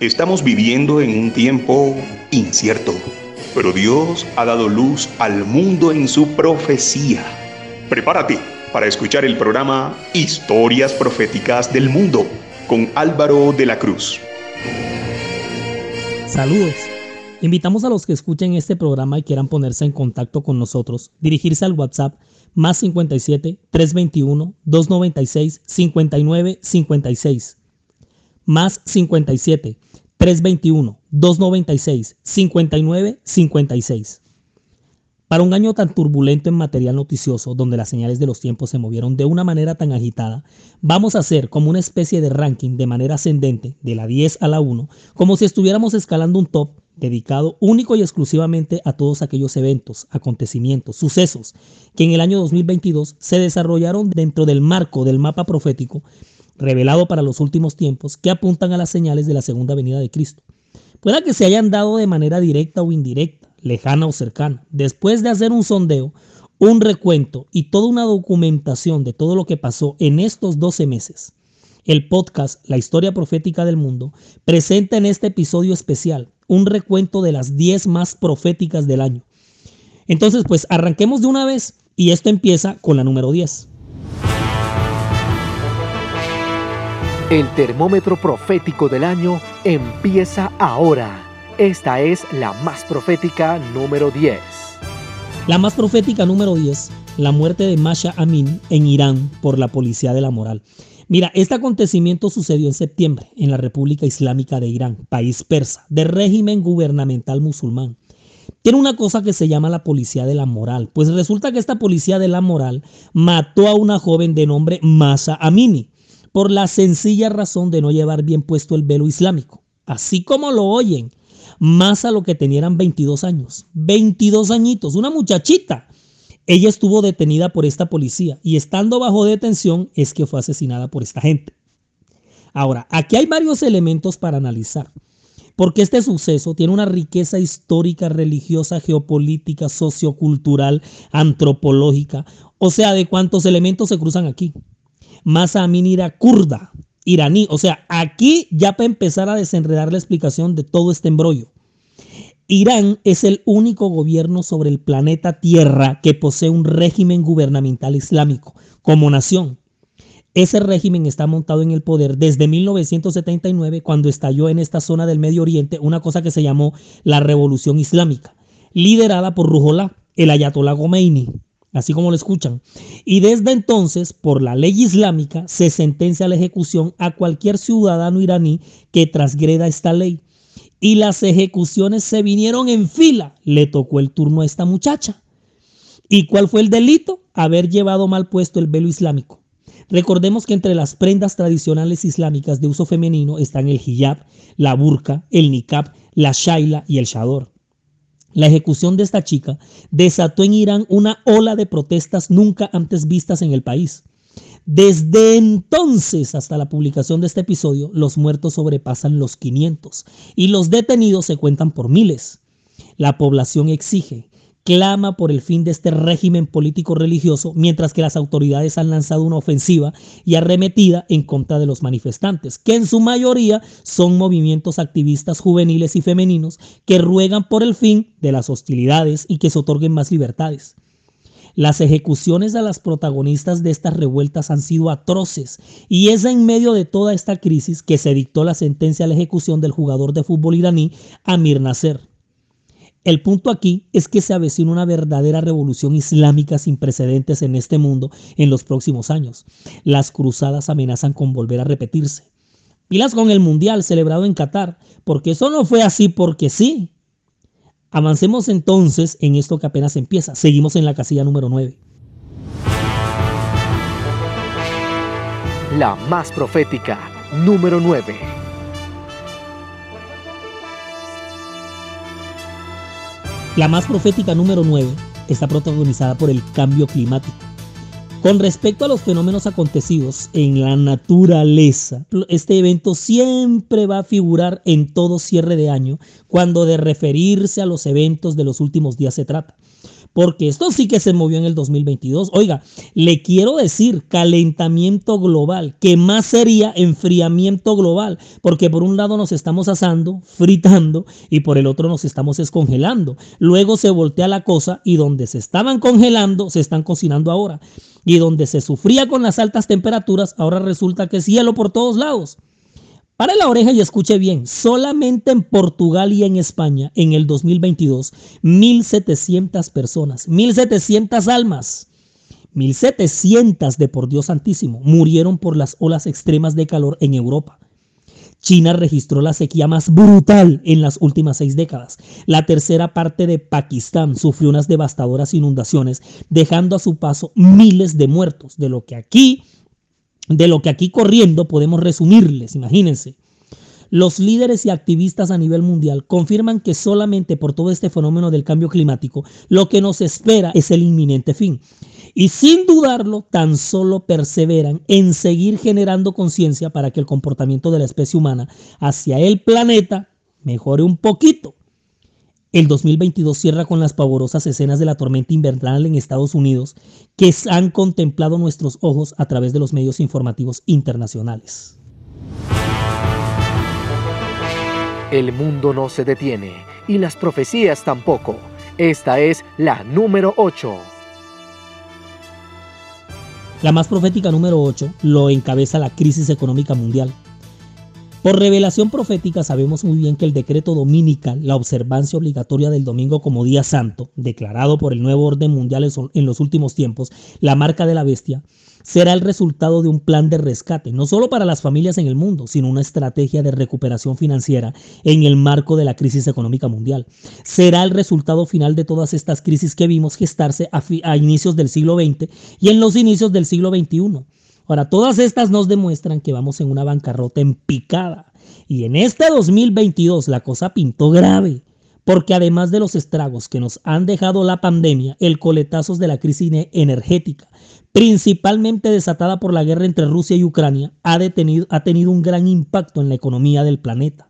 Estamos viviendo en un tiempo incierto, pero Dios ha dado luz al mundo en su profecía. Prepárate para escuchar el programa Historias Proféticas del Mundo con Álvaro de la Cruz. Saludos. Invitamos a los que escuchen este programa y quieran ponerse en contacto con nosotros, dirigirse al WhatsApp más 57 321 296 59 56 más 57 321 296 59 56. Para un año tan turbulento en material noticioso, donde las señales de los tiempos se movieron de una manera tan agitada, vamos a hacer como una especie de ranking de manera ascendente, de la 10 a la 1, como si estuviéramos escalando un top dedicado único y exclusivamente a todos aquellos eventos, acontecimientos, sucesos que en el año 2022 se desarrollaron dentro del marco del mapa profético revelado para los últimos tiempos que apuntan a las señales de la segunda venida de Cristo. Pueda que se hayan dado de manera directa o indirecta, lejana o cercana. Después de hacer un sondeo, un recuento y toda una documentación de todo lo que pasó en estos 12 meses, el podcast La historia profética del mundo presenta en este episodio especial un recuento de las 10 más proféticas del año. Entonces, pues arranquemos de una vez y esto empieza con la número 10. El termómetro profético del año empieza ahora. Esta es la más profética número 10. La más profética número 10, la muerte de Masha Amin en Irán por la policía de la moral. Mira, este acontecimiento sucedió en septiembre en la República Islámica de Irán, país persa, de régimen gubernamental musulmán. Tiene una cosa que se llama la policía de la moral. Pues resulta que esta policía de la moral mató a una joven de nombre Masa Amini por la sencilla razón de no llevar bien puesto el velo islámico. Así como lo oyen, más a lo que tenían 22 años. 22 añitos, una muchachita. Ella estuvo detenida por esta policía y estando bajo detención es que fue asesinada por esta gente. Ahora, aquí hay varios elementos para analizar, porque este suceso tiene una riqueza histórica, religiosa, geopolítica, sociocultural, antropológica, o sea, de cuántos elementos se cruzan aquí. Masa Amin era kurda, iraní. O sea, aquí ya para empezar a desenredar la explicación de todo este embrollo. Irán es el único gobierno sobre el planeta Tierra que posee un régimen gubernamental islámico como nación. Ese régimen está montado en el poder desde 1979 cuando estalló en esta zona del Medio Oriente una cosa que se llamó la Revolución Islámica, liderada por Ruhollah, el Ayatollah Khomeini así como lo escuchan. Y desde entonces, por la ley islámica, se sentencia a la ejecución a cualquier ciudadano iraní que transgreda esta ley. Y las ejecuciones se vinieron en fila. Le tocó el turno a esta muchacha. ¿Y cuál fue el delito? Haber llevado mal puesto el velo islámico. Recordemos que entre las prendas tradicionales islámicas de uso femenino están el hijab, la burka, el niqab, la shaila y el shador. La ejecución de esta chica desató en Irán una ola de protestas nunca antes vistas en el país. Desde entonces hasta la publicación de este episodio, los muertos sobrepasan los 500 y los detenidos se cuentan por miles. La población exige clama por el fin de este régimen político religioso, mientras que las autoridades han lanzado una ofensiva y arremetida en contra de los manifestantes, que en su mayoría son movimientos activistas juveniles y femeninos que ruegan por el fin de las hostilidades y que se otorguen más libertades. Las ejecuciones a las protagonistas de estas revueltas han sido atroces y es en medio de toda esta crisis que se dictó la sentencia a la ejecución del jugador de fútbol iraní Amir Nasser. El punto aquí es que se avecina una verdadera revolución islámica sin precedentes en este mundo en los próximos años. Las cruzadas amenazan con volver a repetirse. Pilas con el Mundial celebrado en Qatar, porque eso no fue así porque sí. Avancemos entonces en esto que apenas empieza. Seguimos en la casilla número 9. La más profética, número 9. La más profética número 9 está protagonizada por el cambio climático. Con respecto a los fenómenos acontecidos en la naturaleza, este evento siempre va a figurar en todo cierre de año cuando de referirse a los eventos de los últimos días se trata. Porque esto sí que se movió en el 2022. Oiga, le quiero decir calentamiento global, que más sería enfriamiento global, porque por un lado nos estamos asando, fritando, y por el otro nos estamos escongelando. Luego se voltea la cosa y donde se estaban congelando, se están cocinando ahora. Y donde se sufría con las altas temperaturas, ahora resulta que es hielo por todos lados. Para la oreja y escuche bien, solamente en Portugal y en España en el 2022, 1.700 personas, 1.700 almas, 1.700 de por Dios Santísimo, murieron por las olas extremas de calor en Europa. China registró la sequía más brutal en las últimas seis décadas. La tercera parte de Pakistán sufrió unas devastadoras inundaciones, dejando a su paso miles de muertos, de lo que aquí de lo que aquí corriendo podemos resumirles, imagínense. Los líderes y activistas a nivel mundial confirman que solamente por todo este fenómeno del cambio climático lo que nos espera es el inminente fin. Y sin dudarlo, tan solo perseveran en seguir generando conciencia para que el comportamiento de la especie humana hacia el planeta mejore un poquito. El 2022 cierra con las pavorosas escenas de la tormenta invernal en Estados Unidos que han contemplado nuestros ojos a través de los medios informativos internacionales. El mundo no se detiene y las profecías tampoco. Esta es la número 8. La más profética número 8 lo encabeza la crisis económica mundial por revelación profética sabemos muy bien que el decreto dominical, la observancia obligatoria del domingo como día santo, declarado por el nuevo orden mundial en los últimos tiempos, la marca de la bestia, será el resultado de un plan de rescate, no solo para las familias en el mundo, sino una estrategia de recuperación financiera en el marco de la crisis económica mundial. Será el resultado final de todas estas crisis que vimos gestarse a, a inicios del siglo XX y en los inicios del siglo XXI Ahora, todas estas nos demuestran que vamos en una bancarrota en picada. Y en este 2022 la cosa pintó grave, porque además de los estragos que nos han dejado la pandemia, el coletazo de la crisis energética, principalmente desatada por la guerra entre Rusia y Ucrania, ha, detenido, ha tenido un gran impacto en la economía del planeta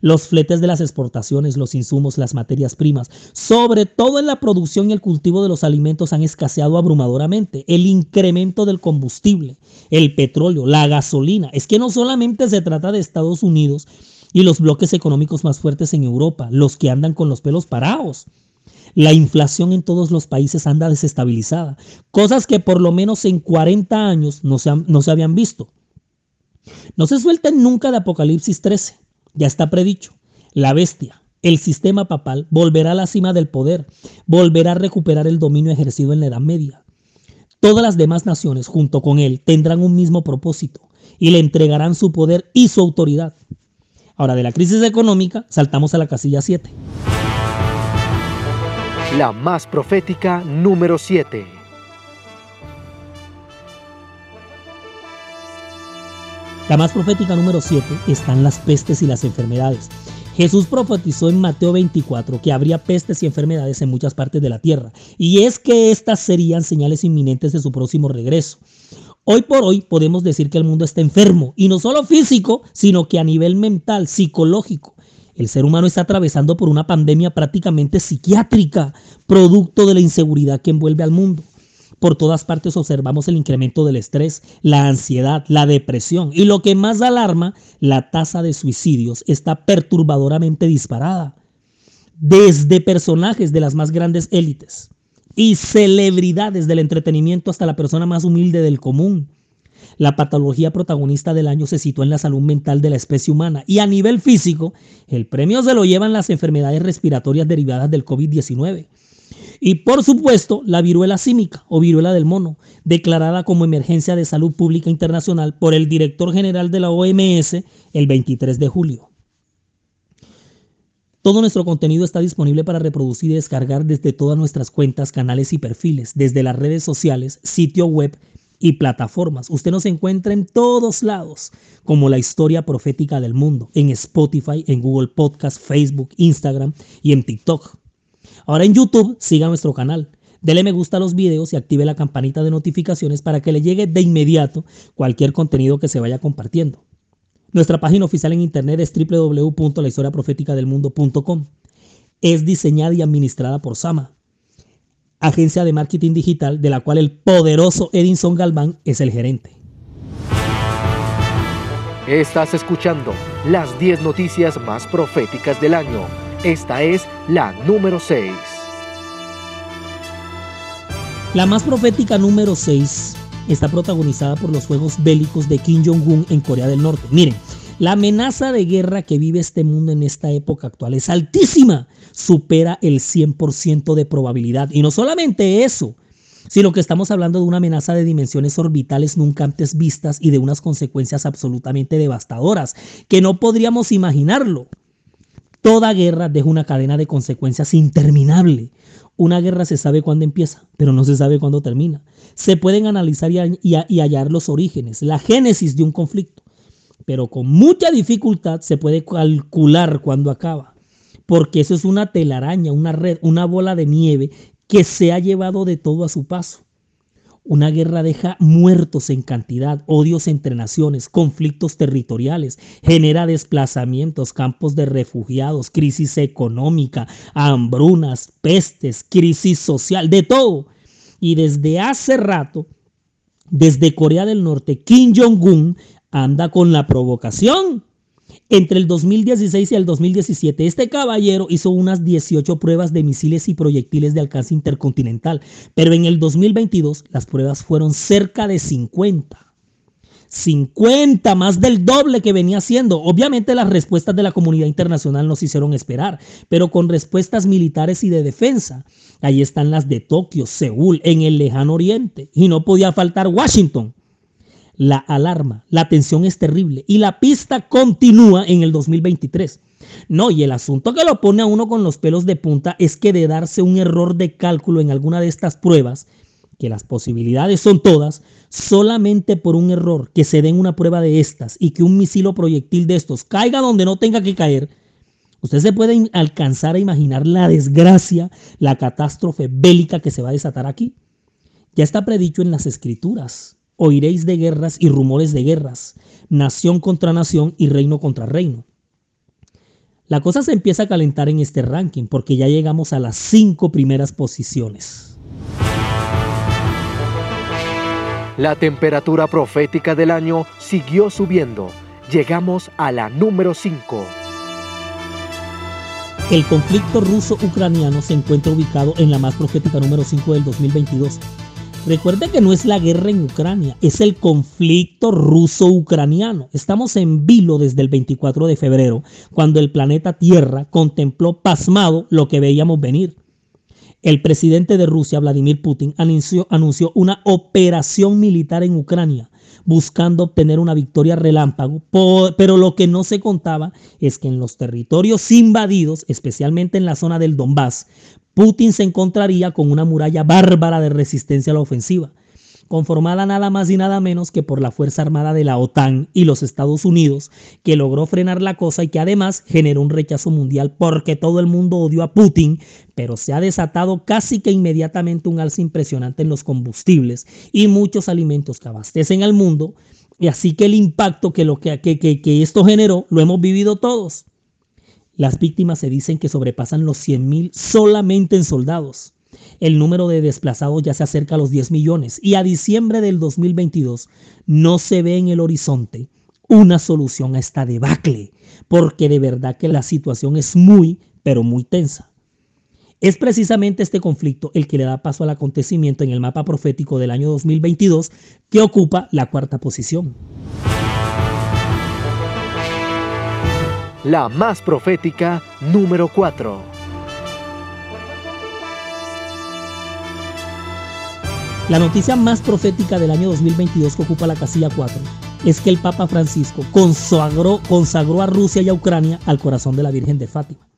los fletes de las exportaciones, los insumos, las materias primas, sobre todo en la producción y el cultivo de los alimentos han escaseado abrumadoramente. El incremento del combustible, el petróleo, la gasolina. Es que no solamente se trata de Estados Unidos y los bloques económicos más fuertes en Europa, los que andan con los pelos parados. La inflación en todos los países anda desestabilizada, cosas que por lo menos en 40 años no se, habían visto. No se suelten nunca de Apocalipsis 13. Ya está predicho. La bestia, el sistema papal, volverá a la cima del poder, volverá a recuperar el dominio ejercido en la Edad Media. Todas las demás naciones, junto con él, tendrán un mismo propósito y le entregarán su poder y su autoridad. Ahora, de la crisis económica, saltamos a la casilla 7. La más profética número 7. La más profética número 7 están las pestes y las enfermedades. Jesús profetizó en Mateo 24 que habría pestes y enfermedades en muchas partes de la tierra, y es que estas serían señales inminentes de su próximo regreso. Hoy por hoy podemos decir que el mundo está enfermo, y no solo físico, sino que a nivel mental, psicológico. El ser humano está atravesando por una pandemia prácticamente psiquiátrica, producto de la inseguridad que envuelve al mundo. Por todas partes observamos el incremento del estrés, la ansiedad, la depresión y lo que más alarma, la tasa de suicidios está perturbadoramente disparada. Desde personajes de las más grandes élites y celebridades del entretenimiento hasta la persona más humilde del común. La patología protagonista del año se sitúa en la salud mental de la especie humana y a nivel físico, el premio se lo llevan las enfermedades respiratorias derivadas del COVID-19 y por supuesto, la viruela símica o viruela del mono, declarada como emergencia de salud pública internacional por el director general de la OMS el 23 de julio. Todo nuestro contenido está disponible para reproducir y descargar desde todas nuestras cuentas, canales y perfiles, desde las redes sociales, sitio web y plataformas. Usted nos encuentra en todos lados, como la historia profética del mundo, en Spotify, en Google Podcast, Facebook, Instagram y en TikTok. Ahora en YouTube, siga nuestro canal. Dele me gusta a los videos y active la campanita de notificaciones para que le llegue de inmediato cualquier contenido que se vaya compartiendo. Nuestra página oficial en internet es www.lahistoriaprofeticadelmundo.com. Es diseñada y administrada por Sama. agencia de marketing digital de la cual el poderoso Edinson Galván es el gerente. Estás escuchando las 10 noticias más proféticas del año. Esta es la número 6. La más profética número 6 está protagonizada por los juegos bélicos de Kim Jong-un en Corea del Norte. Miren, la amenaza de guerra que vive este mundo en esta época actual es altísima, supera el 100% de probabilidad. Y no solamente eso, sino que estamos hablando de una amenaza de dimensiones orbitales nunca antes vistas y de unas consecuencias absolutamente devastadoras, que no podríamos imaginarlo. Toda guerra deja una cadena de consecuencias interminable. Una guerra se sabe cuándo empieza, pero no se sabe cuándo termina. Se pueden analizar y, hallar los orígenes, la génesis de un conflicto, pero con mucha dificultad se puede calcular cuándo acaba, porque eso es una telaraña, una red, una bola de nieve que se ha llevado de todo a su paso. Una guerra deja muertos en cantidad, odios entre naciones, conflictos territoriales, genera desplazamientos, campos de refugiados, crisis económica, hambrunas, pestes, crisis social, de todo. Y desde hace rato, desde Corea del Norte, Kim Jong-un anda con la provocación entre el 2016 y el 2017, este caballero hizo unas 18 pruebas de misiles y proyectiles de alcance intercontinental, pero en el 2022 las pruebas fueron cerca de 50. 50, más del doble que venía haciendo. Obviamente las respuestas de la comunidad internacional nos hicieron esperar, pero con respuestas militares y de defensa. Ahí están las de Tokio, Seúl, en el lejano oriente. Y no podía faltar Washington la alarma, la tensión es terrible y la pista continúa en el 2023. No, y el asunto que lo pone a uno con los pelos de punta es que de darse un error de cálculo en alguna de estas pruebas, que las posibilidades son todas, solamente por un error que se den una prueba de estas y que un misil o proyectil de estos caiga donde no tenga que caer, usted se puede alcanzar a imaginar la desgracia, la catástrofe bélica que se va a desatar aquí. Ya está predicho en las escrituras oiréis de guerras y rumores de guerras, nación contra nación y reino contra reino. La cosa se empieza a calentar en este ranking porque ya llegamos a las cinco primeras posiciones. La temperatura profética del año siguió subiendo. Llegamos a la número 5. El conflicto ruso-ucraniano se encuentra ubicado en la más profética número 5 del 2022 Recuerde que no es la guerra en Ucrania, es el conflicto ruso-ucraniano. Estamos en vilo desde el 24 de febrero, cuando el planeta Tierra contempló pasmado lo que veíamos venir. El presidente de Rusia, Vladimir Putin, anunció, anunció una operación militar en Ucrania, buscando obtener una victoria relámpago, pero lo que no se contaba es que en los territorios invadidos, especialmente en la zona del Donbass, Putin se encontraría con una muralla bárbara de resistencia a la ofensiva, conformada nada más y nada menos que por la Fuerza Armada de la OTAN y los Estados Unidos, que logró frenar la cosa y que además generó un rechazo mundial porque todo el mundo odió a Putin, pero se ha desatado casi que inmediatamente un alza impresionante en los combustibles y muchos alimentos que abastecen al mundo, y así que el impacto que, lo que, que, que esto generó lo hemos vivido todos. Las víctimas se dicen que sobrepasan los 100.000 solamente en soldados. El número de desplazados ya se acerca a los 10 millones y a diciembre del 2022 no se ve en el horizonte una solución a esta debacle, porque de verdad que la situación es muy, pero muy tensa. Es precisamente este conflicto el que le da paso al acontecimiento en el mapa profético del año 2022 que ocupa la cuarta posición. La más profética número 4. La noticia más profética del año 2022 que ocupa la casilla 4 es que el Papa Francisco consagró, consagró a Rusia y a Ucrania al corazón de la Virgen de Fátima.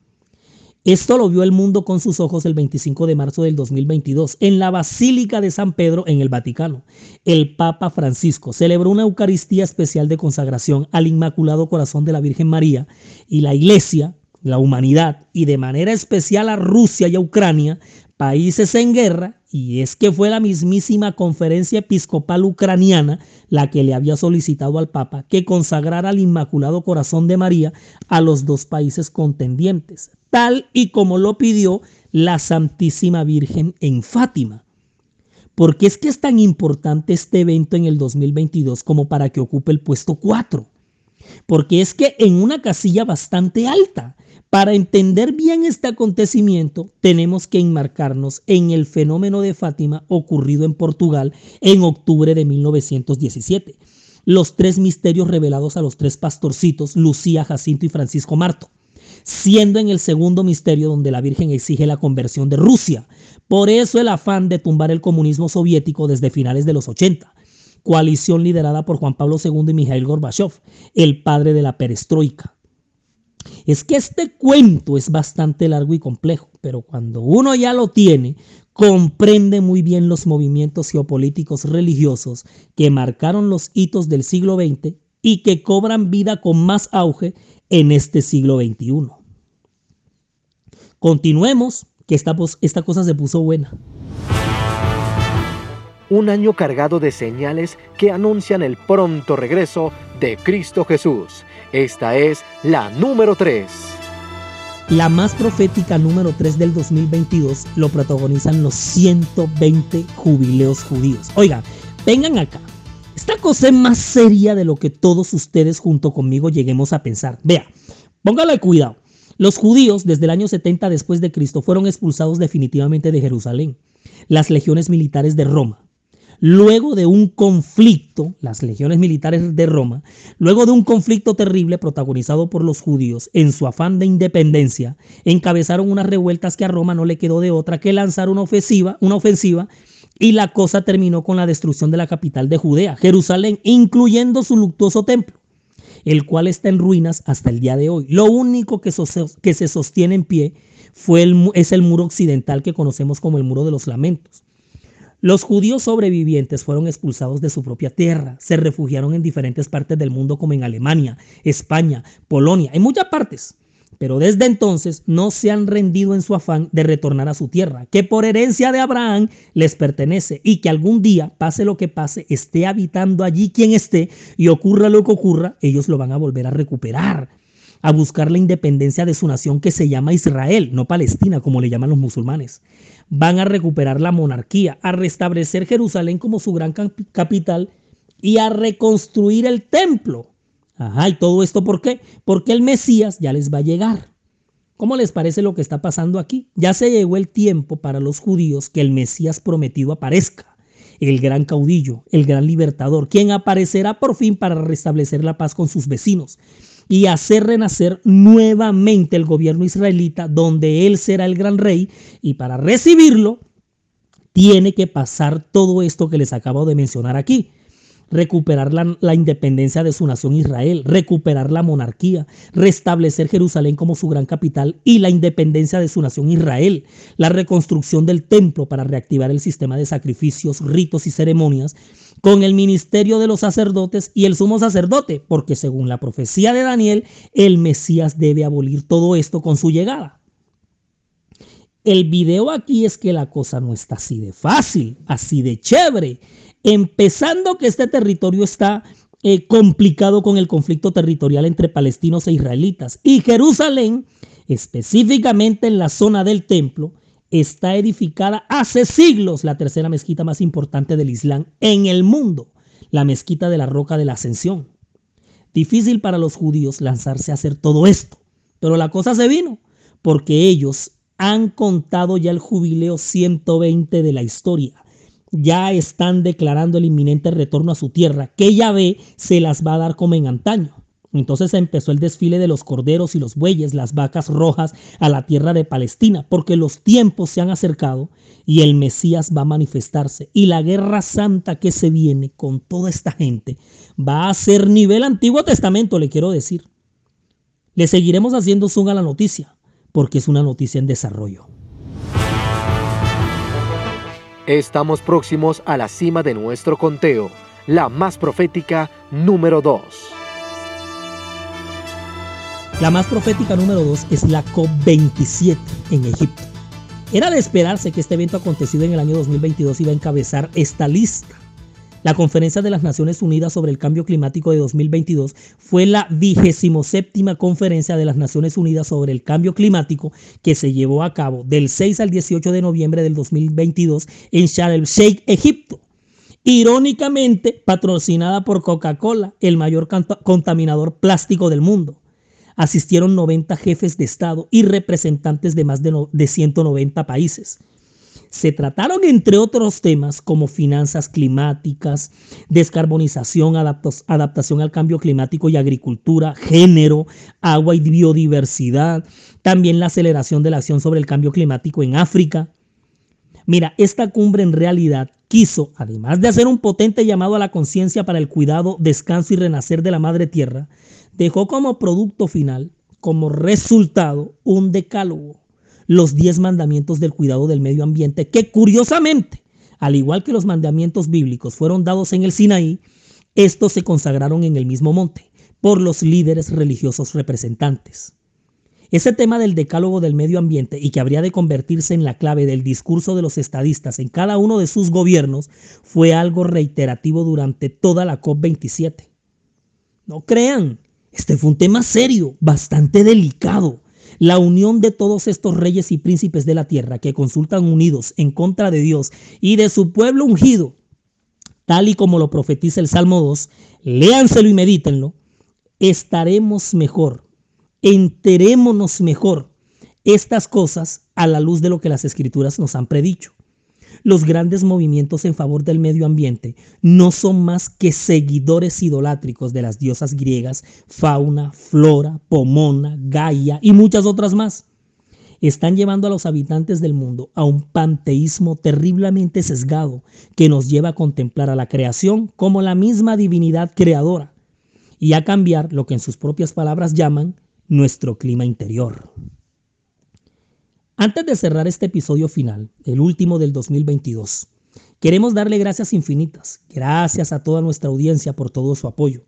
Esto lo vio el mundo con sus ojos el 25 de marzo del 2022 en la Basílica de San Pedro en el Vaticano. El Papa Francisco celebró una Eucaristía especial de consagración al Inmaculado Corazón de la Virgen María y la Iglesia, la humanidad y de manera especial a Rusia y a Ucrania, países en guerra, y es que fue la mismísima conferencia episcopal ucraniana la que le había solicitado al Papa que consagrara al Inmaculado Corazón de María a los dos países contendientes tal y como lo pidió la Santísima Virgen en Fátima. ¿Por qué es que es tan importante este evento en el 2022 como para que ocupe el puesto 4? Porque es que en una casilla bastante alta, para entender bien este acontecimiento, tenemos que enmarcarnos en el fenómeno de Fátima ocurrido en Portugal en octubre de 1917. Los tres misterios revelados a los tres pastorcitos, Lucía, Jacinto y Francisco Marto, siendo en el segundo misterio donde la Virgen exige la conversión de Rusia. Por eso el afán de tumbar el comunismo soviético desde finales de los 80 coalición liderada por Juan Pablo II y Mikhail Gorbachev, el padre de la perestroika. Es que este cuento es bastante largo y complejo, pero cuando uno ya lo tiene, comprende muy bien los movimientos geopolíticos religiosos que marcaron los hitos del siglo XX y que cobran vida con más auge en este siglo XXI. Continuemos, que esta, esta cosa se puso buena. Un año cargado de señales que anuncian el pronto regreso de Cristo Jesús esta es la número 3. La más profética número 3 del 2022 lo protagonizan los 120 jubileos judíos. Oigan, vengan acá. Esta cosa es más seria de lo que todos ustedes junto conmigo lleguemos a pensar. Vea, póngale cuidado. Los judíos desde el año 70 después de Cristo fueron expulsados definitivamente de Jerusalén. Las legiones militares de Roma luego de un conflicto, las legiones militares de Roma, luego de un conflicto terrible protagonizado por los judíos en su afán de independencia, encabezaron unas revueltas que a Roma no le quedó de otra que lanzar una ofensiva, una ofensiva y la cosa terminó con la destrucción de la capital de Judea, Jerusalén, incluyendo su luctuoso templo, el cual está en ruinas hasta el día de hoy. Lo único que, se sostiene en pie fue es el muro occidental que conocemos como el muro de los lamentos. Los judíos sobrevivientes fueron expulsados de su propia tierra, se refugiaron en diferentes partes del mundo como en Alemania, España, Polonia, en muchas partes. Pero desde entonces no se han rendido en su afán de retornar a su tierra, que por herencia de Abraham les pertenece y que algún día, pase lo que pase, esté habitando allí quien esté y ocurra lo que ocurra, ellos lo van a volver a recuperar a buscar la independencia de su nación que se llama Israel, no Palestina como le llaman los musulmanes van a recuperar la monarquía, a restablecer Jerusalén como su gran capital y a reconstruir el templo. Ajá, ¿y todo esto por qué? Porque el Mesías ya les va a llegar. ¿Cómo les parece lo que está pasando aquí? Ya se llegó el tiempo para los judíos que el Mesías prometido aparezca, el gran caudillo, el gran libertador, quien aparecerá por fin para restablecer la paz con sus vecinos y hacer renacer nuevamente el gobierno israelita donde él será el gran rey y para recibirlo tiene que pasar todo esto que les acabo de mencionar aquí. Recuperar la, independencia de su nación Israel, recuperar la monarquía, restablecer Jerusalén como su gran capital y la independencia de su nación Israel, la reconstrucción del templo para reactivar el sistema de sacrificios, ritos y ceremonias con el ministerio de los sacerdotes y el sumo sacerdote, porque según la profecía de Daniel, el Mesías debe abolir todo esto con su llegada. El video aquí es que la cosa no está así de fácil, así de chévere. Empezando que este territorio está eh, complicado con el conflicto territorial entre palestinos e israelitas. Y Jerusalén, específicamente en la zona del templo, está edificada hace siglos la tercera mezquita más importante del Islam en el mundo, la mezquita de la Roca de la Ascensión. Difícil para los judíos lanzarse a hacer todo esto, pero la cosa se vino, porque ellos han contado ya el jubileo 120 de la historia. Ya están declarando el inminente retorno a su tierra, que Yahvé se las va a dar como en antaño. Entonces empezó el desfile de los corderos y los bueyes, las vacas rojas a la tierra de Palestina, porque los tiempos se han acercado y el Mesías va a manifestarse. Y la guerra santa que se viene con toda esta gente va a ser nivel Antiguo Testamento, le quiero decir. Le seguiremos haciendo zoom a la noticia, porque es una noticia en desarrollo. Estamos próximos a la cima de nuestro conteo, la más profética número 2. La más profética número 2 es la COP27 en Egipto. Era de esperarse que este evento acontecido en el año 2022 iba a encabezar esta lista. La Conferencia de las Naciones Unidas sobre el Cambio Climático de 2022 fue la vigésimo séptima Conferencia de las Naciones Unidas sobre el Cambio Climático que se llevó a cabo del 6 al 18 de noviembre del 2022 en Sharm Sheikh, Egipto. Irónicamente, patrocinada por Coca-Cola, el mayor contaminador plástico del mundo. Asistieron 90 jefes de Estado y representantes de más de, de 190 países. Se trataron, entre otros temas, como finanzas climáticas, descarbonización, adaptación al cambio climático y agricultura, género, agua y biodiversidad, también la aceleración de la acción sobre el cambio climático en África. Mira, esta cumbre en realidad quiso, además de hacer un potente llamado a la conciencia para el cuidado, descanso y renacer de la madre tierra, dejó como producto final, como resultado, un decálogo los diez mandamientos del cuidado del medio ambiente, que curiosamente, al igual que los mandamientos bíblicos fueron dados en el Sinaí, estos se consagraron en el mismo monte por los líderes religiosos representantes. Ese tema del decálogo del medio ambiente y que habría de convertirse en la clave del discurso de los estadistas en cada uno de sus gobiernos fue algo reiterativo durante toda la COP27. No crean, este fue un tema serio, bastante delicado, la unión de todos estos reyes y príncipes de la tierra que consultan unidos en contra de Dios y de su pueblo ungido, tal y como lo profetiza el Salmo 2, léanselo y medítenlo, estaremos mejor, enterémonos mejor estas cosas a la luz de lo que las escrituras nos han predicho. Los grandes movimientos en favor del medio ambiente no son más que seguidores idolátricos de las diosas griegas Fauna, Flora, Pomona, Gaia y muchas otras más. Están llevando a los habitantes del mundo a un panteísmo terriblemente sesgado que nos lleva a contemplar a la creación como la misma divinidad creadora y a cambiar lo que en sus propias palabras llaman nuestro clima interior. Antes de cerrar este episodio final, el último del 2022, queremos darle gracias infinitas, gracias a toda nuestra audiencia por todo su apoyo.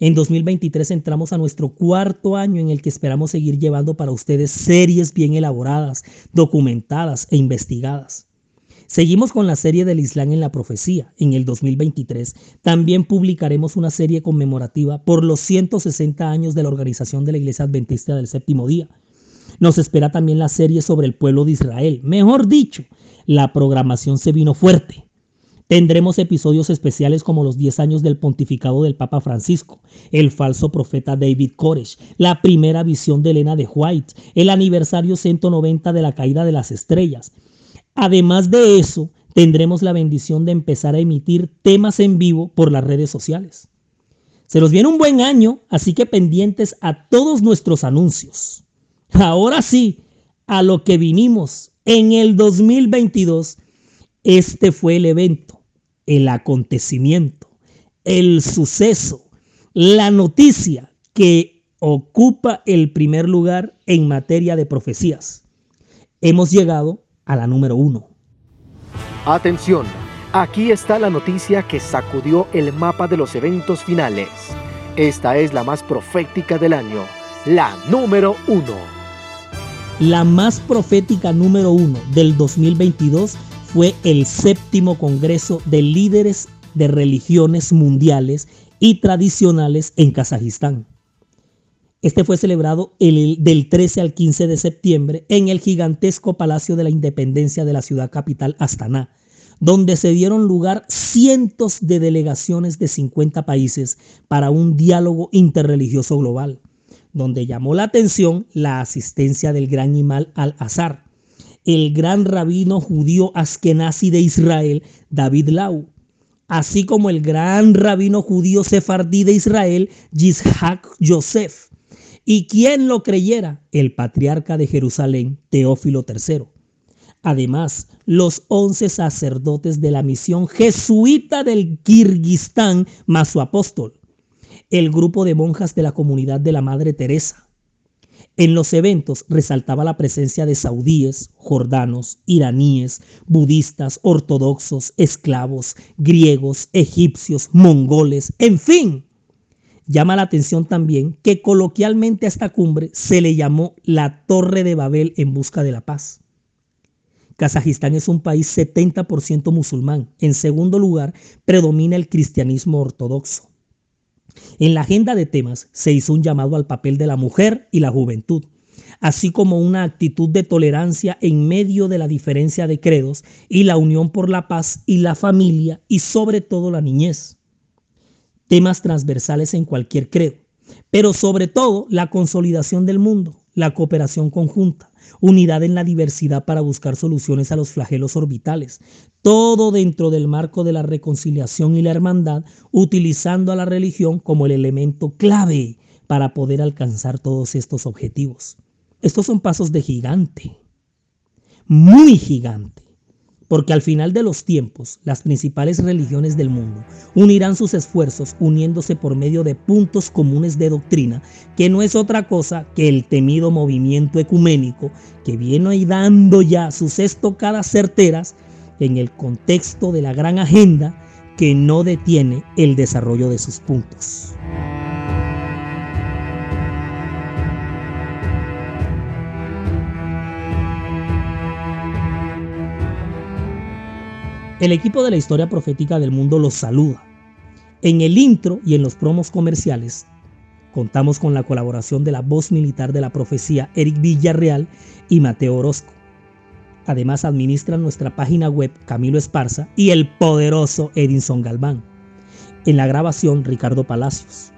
En 2023 entramos a nuestro cuarto año en el que esperamos seguir llevando para ustedes series bien elaboradas, documentadas e investigadas. Seguimos con la serie del Islam en la profecía. En el 2023 también publicaremos una serie conmemorativa por los 160 años de la organización de la Iglesia Adventista del Séptimo Día nos espera también la serie sobre el pueblo de Israel. Mejor dicho, la programación se vino fuerte. Tendremos episodios especiales como los 10 años del pontificado del Papa Francisco, el falso profeta David Koresh, la primera visión de Elena de White, el aniversario 190 de la caída de las estrellas. Además de eso, tendremos la bendición de empezar a emitir temas en vivo por las redes sociales. Se nos viene un buen año, así que pendientes a todos nuestros anuncios. Ahora sí, a lo que vinimos en el 2022, este fue el evento, el acontecimiento, el suceso, la noticia que ocupa el primer lugar en materia de profecías. Hemos llegado a la número uno. Atención, aquí está la noticia que sacudió el mapa de los eventos finales. Esta es la más profética del año, la número uno. La más profética número uno del 2022 fue el séptimo Congreso de Líderes de Religiones Mundiales y Tradicionales en Kazajistán. Este fue celebrado el, del 13 al 15 de septiembre en el gigantesco Palacio de la Independencia de la ciudad capital Astana, donde se dieron lugar cientos de delegaciones de 50 países para un diálogo interreligioso global donde llamó la atención la asistencia del gran Imal al-Azhar, el gran rabino judío askenazi de Israel, David Lau, así como el gran rabino judío sefardí de Israel, Yishak Yosef, y quien lo creyera, el patriarca de Jerusalén, Teófilo III. Además, los once sacerdotes de la misión jesuita del Kirguistán, más su apóstol, el grupo de monjas de la comunidad de la Madre Teresa. En los eventos resaltaba la presencia de saudíes, jordanos, iraníes, budistas, ortodoxos, esclavos, griegos, egipcios, mongoles, en fin. Llama la atención también que coloquialmente a esta cumbre se le llamó la Torre de Babel en busca de la paz. Kazajistán es un país 70% musulmán. En segundo lugar, predomina el cristianismo ortodoxo. En la agenda de temas se hizo un llamado al papel de la mujer y la juventud, así como una actitud de tolerancia en medio de la diferencia de credos y la unión por la paz y la familia y sobre todo la niñez. Temas transversales en cualquier credo, pero sobre todo la consolidación del mundo, la cooperación conjunta, unidad en la diversidad para buscar soluciones a los flagelos orbitales, todo dentro del marco de la reconciliación y la hermandad, utilizando a la religión como el elemento clave para poder alcanzar todos estos objetivos. Estos son pasos de gigante, muy gigante porque al final de los tiempos las principales religiones del mundo unirán sus esfuerzos uniéndose por medio de puntos comunes de doctrina, que no es otra cosa que el temido movimiento ecuménico que viene dando ya sus estocadas certeras en el contexto de la gran agenda que no detiene el desarrollo de sus puntos. El equipo de la historia profética del mundo los saluda. En el intro y en los promos comerciales contamos con la colaboración de la voz militar de la profecía Eric Villarreal y Mateo Orozco. Además administran nuestra página web Camilo Esparza y el poderoso Edinson Galván. En la grabación Ricardo Palacios.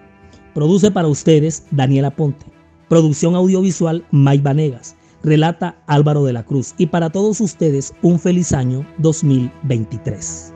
Produce para ustedes Daniela Ponte. Producción audiovisual Mike Vanegas relata Álvaro de la Cruz. Y para todos ustedes, un feliz año 2023.